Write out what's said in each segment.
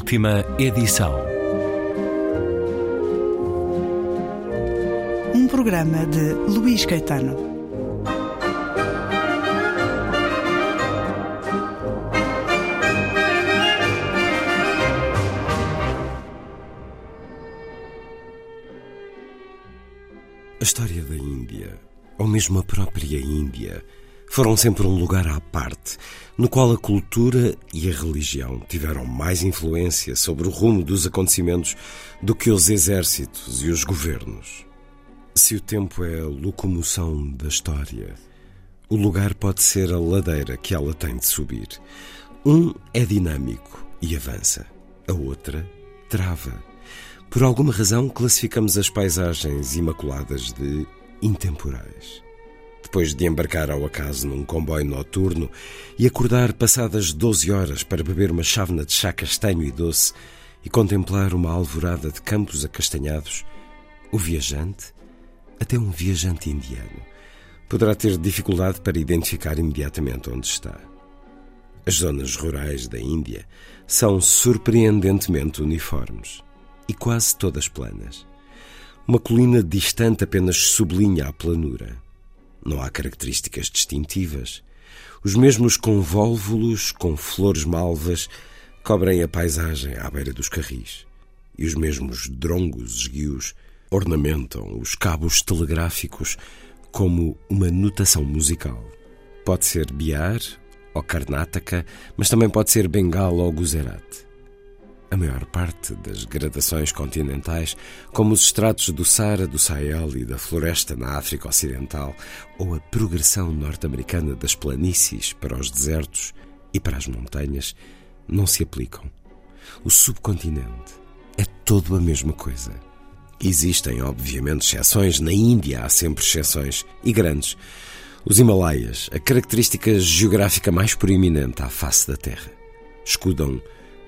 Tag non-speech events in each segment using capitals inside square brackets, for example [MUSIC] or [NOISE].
Última edição. Um programa de Luís Caetano. A história da Índia, ou mesmo a própria Índia, foram sempre um lugar à parte, no qual a cultura e a religião tiveram mais influência sobre o rumo dos acontecimentos do que os exércitos e os governos. Se o tempo é a locomoção da história, o lugar pode ser a ladeira que ela tem de subir. Um é dinâmico e avança, a outra trava. Por alguma razão, classificamos as paisagens imaculadas de intemporais depois de embarcar ao acaso num comboio noturno e acordar passadas 12 horas para beber uma chávena de chá castanho e doce e contemplar uma alvorada de campos acastanhados, o viajante, até um viajante indiano, poderá ter dificuldade para identificar imediatamente onde está. As zonas rurais da Índia são surpreendentemente uniformes e quase todas planas. Uma colina distante apenas sublinha a planura. Não há características distintivas. Os mesmos convólvulos com flores malvas cobrem a paisagem à beira dos carris. E os mesmos drongos esguios ornamentam os cabos telegráficos como uma notação musical. Pode ser Bihar ou Karnataka, mas também pode ser Bengala ou Gujarat. A maior parte das gradações continentais, como os estratos do Sara, do Sahel e da floresta na África Ocidental, ou a progressão norte-americana das planícies para os desertos e para as montanhas, não se aplicam. O subcontinente é todo a mesma coisa. Existem, obviamente, exceções. Na Índia há sempre exceções, e grandes. Os Himalaias, a característica geográfica mais proeminente à face da Terra, escudam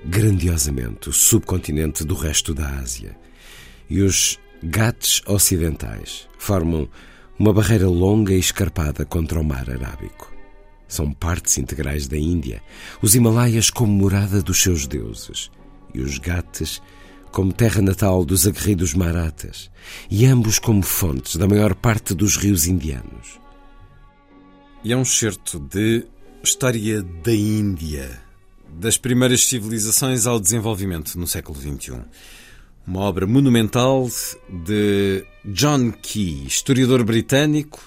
grandiosamente o subcontinente do resto da Ásia. E os Ghats ocidentais formam uma barreira longa e escarpada contra o mar Arábico. São partes integrais da Índia, os Himalaias como morada dos seus deuses, e os Ghats como terra natal dos aguerridos Marathas, e ambos como fontes da maior parte dos rios indianos. E é um certo de História da Índia, das primeiras civilizações ao desenvolvimento no século XXI. Uma obra monumental de John Key, historiador britânico,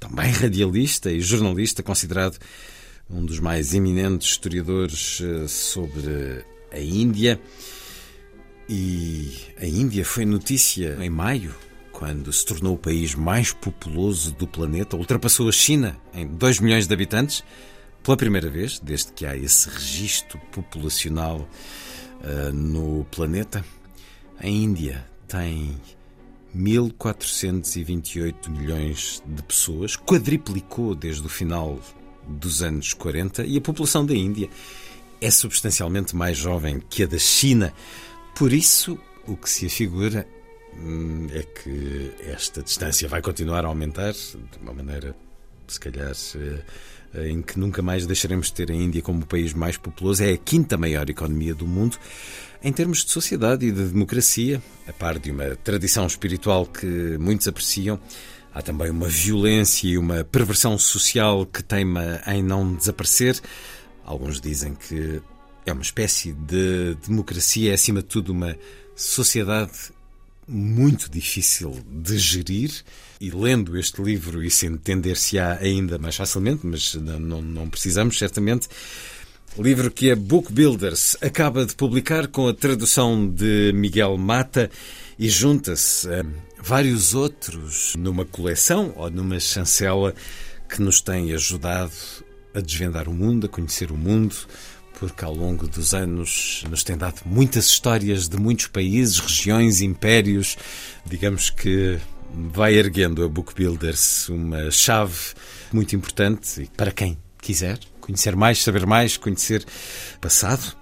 também radialista e jornalista, considerado um dos mais eminentes historiadores eh, sobre a Índia. E a Índia foi notícia em maio, quando se tornou o país mais populoso do planeta, ultrapassou a China em 2 milhões de habitantes pela primeira vez, desde que há esse registro populacional uh, no planeta, a Índia tem 1.428 milhões de pessoas, quadriplicou desde o final dos anos 40 e a população da Índia é substancialmente mais jovem que a da China. Por isso, o que se afigura hum, é que esta distância vai continuar a aumentar de uma maneira, se calhar, eh, em que nunca mais deixaremos de ter a Índia como o país mais populoso. É a quinta maior economia do mundo. Em termos de sociedade e de democracia, a par de uma tradição espiritual que muitos apreciam, há também uma violência e uma perversão social que teima em não desaparecer. Alguns dizem que é uma espécie de democracia, é acima de tudo uma sociedade muito difícil de gerir e lendo este livro isso entender-se-á ainda mais facilmente, mas não, não precisamos, certamente. Livro que a Book Builders acaba de publicar com a tradução de Miguel Mata e junta-se a vários outros numa coleção ou numa chancela que nos tem ajudado a desvendar o mundo, a conhecer o mundo, porque ao longo dos anos nos tem dado muitas histórias de muitos países, regiões, impérios. Digamos que vai erguendo a Book Builders uma chave muito importante para quem quiser conhecer mais, saber mais, conhecer passado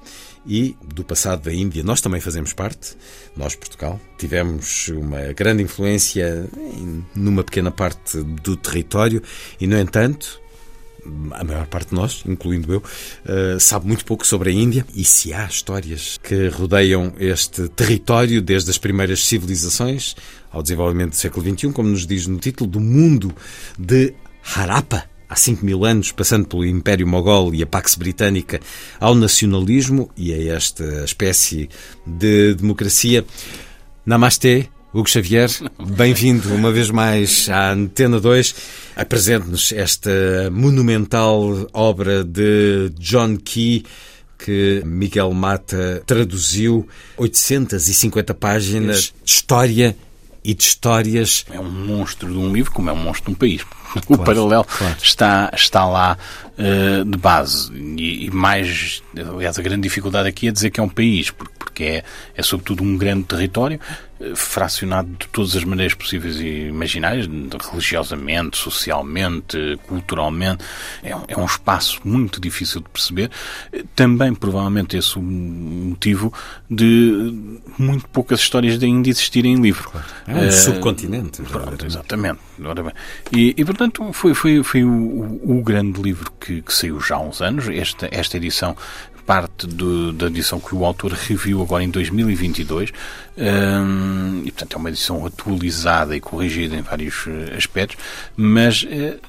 e do passado da Índia. Nós também fazemos parte, nós, Portugal, tivemos uma grande influência numa pequena parte do território e, no entanto, a maior parte de nós, incluindo eu, uh, sabe muito pouco sobre a Índia e se há histórias que rodeiam este território desde as primeiras civilizações ao desenvolvimento do século XXI, como nos diz no título, do mundo de Harappa, há 5 mil anos, passando pelo Império Mogol e a Pax Britânica, ao nacionalismo e a esta espécie de democracia. Namastê, Hugo Xavier, bem-vindo uma vez mais à Antena 2. Apresente-nos esta monumental obra de John Key que Miguel Mata traduziu 850 páginas de história e de histórias. É um monstro de um livro, como é um monstro de um país. [LAUGHS] O claro, paralelo claro. Está, está lá uh, de base. E, e, mais, aliás, a grande dificuldade aqui é dizer que é um país, porque, porque é, é sobretudo um grande território fracionado de todas as maneiras possíveis e imaginárias, religiosamente, socialmente, culturalmente. É um, é um espaço muito difícil de perceber. Também, provavelmente, esse o motivo de muito poucas histórias de ainda existirem em livro. Claro. É um uh, subcontinente. Pronto, exatamente. E, e, portanto, foi, foi, foi o, o, o grande livro que, que, saiu já há uns anos. Esta, esta edição parte do, da edição que o autor reviu agora em 2022 um, e portanto é uma edição atualizada e corrigida em vários eh, aspectos, mas uh,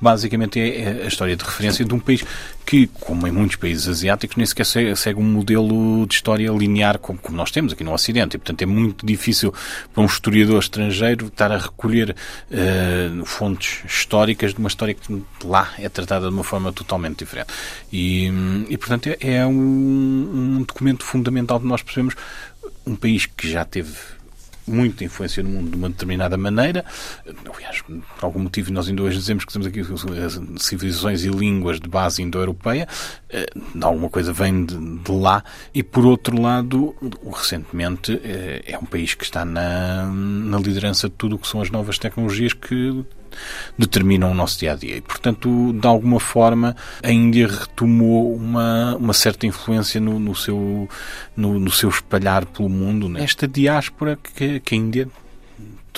basicamente é, é a história de referência de um país que, como em muitos países asiáticos, nem sequer segue um modelo de história linear como, como nós temos aqui no Ocidente. E, portanto, é muito difícil para um historiador estrangeiro estar a recolher uh, fontes históricas de uma história que lá é tratada de uma forma totalmente diferente. E, e portanto, é, é um, um documento fundamental de nós percebemos um país que já teve muita influência no mundo de uma determinada maneira. Aliás, por algum motivo, nós ainda hoje dizemos que temos aqui civilizações e línguas de base indo-europeia. Eh, alguma coisa vem de, de, lá. E, por outro lado, recentemente, eh, é um país que está na, na liderança de tudo o que são as novas tecnologias que determinam o nosso dia a dia. E, portanto, de alguma forma, a Índia retomou uma, uma certa influência no, no seu, no, no, seu espalhar pelo mundo. Né? Esta diáspora que, que a Índia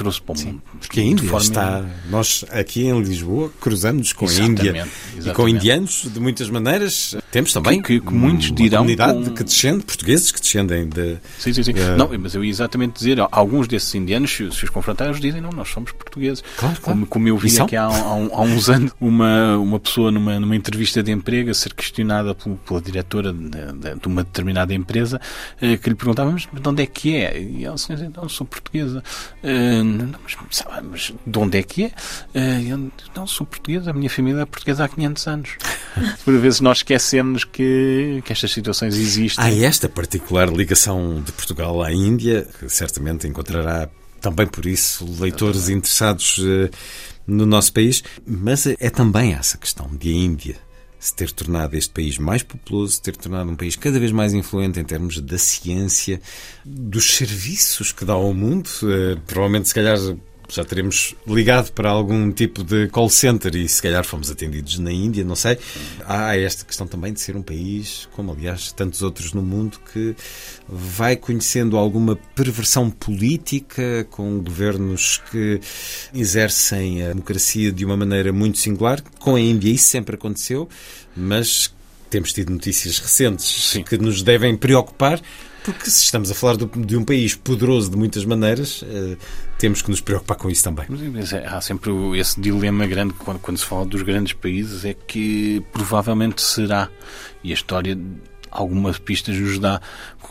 trouxe para o mundo. Porque a Índia está. Nós aqui em Lisboa cruzamos com exatamente, a Índia exatamente. e com indianos de muitas maneiras. Temos também que, que, que muitos dirão comunidade com... que descende, portugueses que descendem de. Sim, sim, sim. Uh... Não, mas eu ia exatamente dizer, alguns desses indianos, se, os confrontares, dizem não, nós somos portugueses. Claro, claro. Como, como eu vi aqui há, há, há, uns anos uma, uma pessoa numa, numa entrevista de emprego a ser questionada pela, pela diretora de, de, de, uma determinada empresa uh, que lhe perguntava, mas de onde é que é? E ela disse, não, sou portuguesa. Uh, não, mas, sabe, mas de onde é que é? Uh, eu, não, sou portuguesa, a minha família é portuguesa há 500 anos. [LAUGHS] Por vezes nós esquecemos que, que estas situações existem. Há esta particular ligação de Portugal à Índia, que certamente encontrará também por isso leitores interessados uh, no nosso país, mas é também essa questão de a Índia se ter tornado este país mais populoso, ter tornado um país cada vez mais influente em termos da ciência, dos serviços que dá ao mundo. Uh, provavelmente, se calhar, já teremos ligado para algum tipo de call center e se calhar fomos atendidos na Índia, não sei. Há esta questão também de ser um país, como aliás tantos outros no mundo, que vai conhecendo alguma perversão política, com governos que exercem a democracia de uma maneira muito singular. Com a Índia isso sempre aconteceu, mas temos tido notícias recentes Sim. que nos devem preocupar porque se estamos a falar de um país poderoso de muitas maneiras, eh, temos que nos preocupar com isso também. Mas é, há sempre esse dilema grande quando, quando se fala dos grandes países, é que provavelmente será, e a história algumas pistas nos dá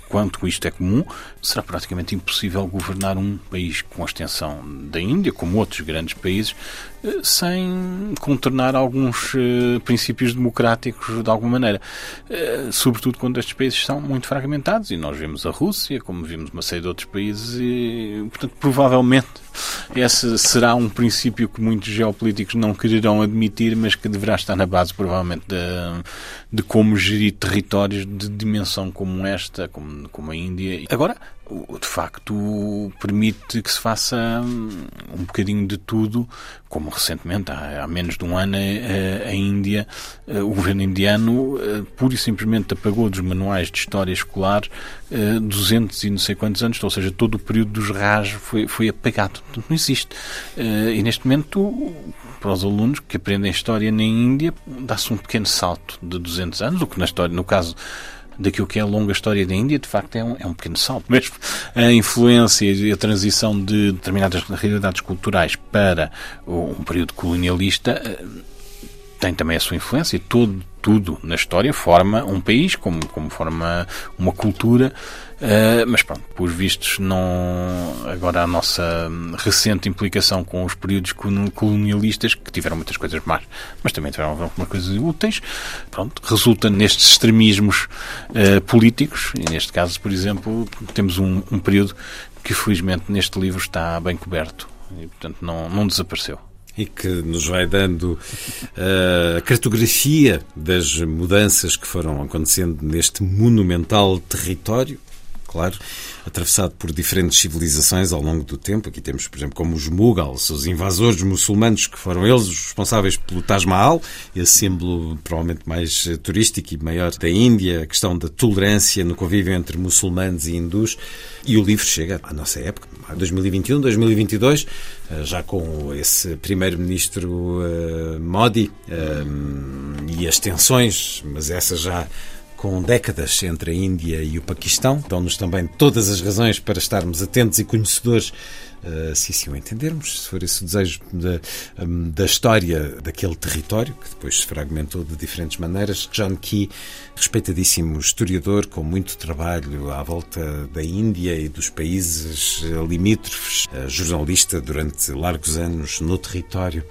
quanto isto é comum, será praticamente impossível governar um país com a extensão da Índia, como outros grandes países, eh, sem contornar alguns uh, princípios democráticos de alguma maneira. Uh, sobretudo quando estes países são muito fragmentados, e nós vemos a Rússia, como vimos uma série de outros países, e, portanto, provavelmente esse será um princípio que muitos geopolíticos não quererão admitir, mas que deverá estar na base, provavelmente, de, de como gerir territórios de dimensão como esta, como como a Índia. Agora, de facto, permite que se faça hum, um bocadinho de tudo, como recentemente, há, menos de um ano, a, a Índia, o governo indiano, pura e simplesmente apagou dos manuais de história escolar 200 e não sei quantos anos, ou seja, todo o período dos RAS foi, foi apagado. Não existe. E neste momento, para os alunos que aprendem história na Índia, dá-se um pequeno salto de 200 anos, o que na história, no caso daquilo que é a longa história da Índia, de facto é um, é um pequeno salto. [LAUGHS] Mesmo a influência e a transição de determinadas realidades culturais para um período colonialista eh, tem também a sua influência. Todo, tudo na história forma um país, como, como forma uma cultura. Uh, mas pronto, por vistos, não. Agora a nossa recente implicação com os períodos colonialistas, que tiveram muitas coisas más, mas também tiveram algumas coisas úteis, pronto, resulta nestes extremismos uh, políticos. E neste caso, por exemplo, temos um, um período que felizmente neste livro está bem coberto e, portanto, não, não desapareceu e que nos vai dando uh, a cartografia das mudanças que foram acontecendo neste monumental território claro, atravessado por diferentes civilizações ao longo do tempo. Aqui temos, por exemplo, como os Mughals, os invasores muçulmanos, que foram eles os responsáveis pelo Taj Mahal, esse símbolo provavelmente mais eh, turístico e maior da Índia, a questão da tolerância no convívio entre muçulmanos e hindus. E o livro chega à nossa época, a 2021, 2022, eh, já com esse primeiro-ministro eh, Modi e as tensões, mas essa já com décadas entre a Índia e o Paquistão. Dão-nos também todas as razões para estarmos atentos e conhecedores, uh, se assim o entendermos, se for esse o desejo da, um, da história daquele território, que depois se fragmentou de diferentes maneiras. John Key, respeitadíssimo historiador, com muito trabalho à volta da Índia e dos países limítrofes, uh, jornalista durante largos anos no território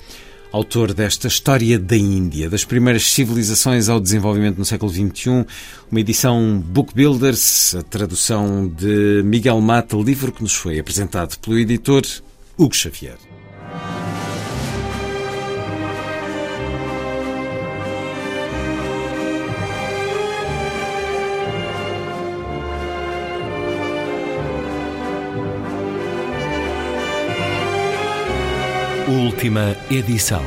autor desta História da Índia, das primeiras civilizações ao desenvolvimento no século XXI, uma edição Book Builders, a tradução de Miguel Mata, livro que nos foi apresentado pelo editor Hugo Xavier. Última edição.